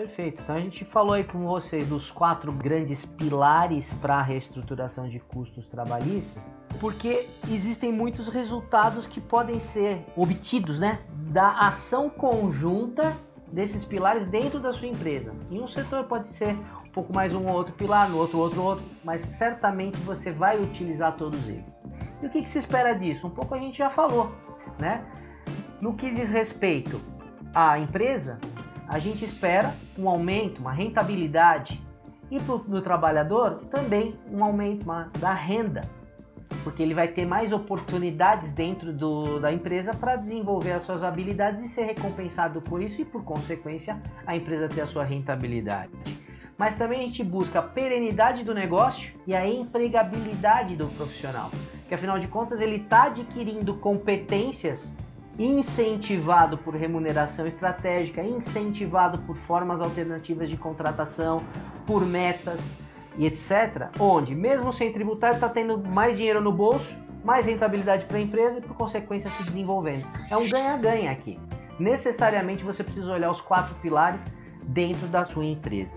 Perfeito. Então a gente falou aí com você dos quatro grandes pilares para a reestruturação de custos trabalhistas, porque existem muitos resultados que podem ser obtidos, né, da ação conjunta desses pilares dentro da sua empresa. Em um setor pode ser um pouco mais um ou outro pilar, no outro outro outro, mas certamente você vai utilizar todos eles. E o que, que se espera disso? Um pouco a gente já falou, né? No que diz respeito à empresa, a gente espera um aumento, uma rentabilidade e para o trabalhador também um aumento uma, da renda, porque ele vai ter mais oportunidades dentro do, da empresa para desenvolver as suas habilidades e ser recompensado por isso e por consequência a empresa ter a sua rentabilidade. Mas também a gente busca a perenidade do negócio e a empregabilidade do profissional, que afinal de contas ele está adquirindo competências incentivado por remuneração estratégica, incentivado por formas alternativas de contratação, por metas e etc. Onde, mesmo sem tributar, está tendo mais dinheiro no bolso, mais rentabilidade para a empresa e, por consequência, se desenvolvendo. É um ganha-ganha aqui. Necessariamente você precisa olhar os quatro pilares dentro da sua empresa.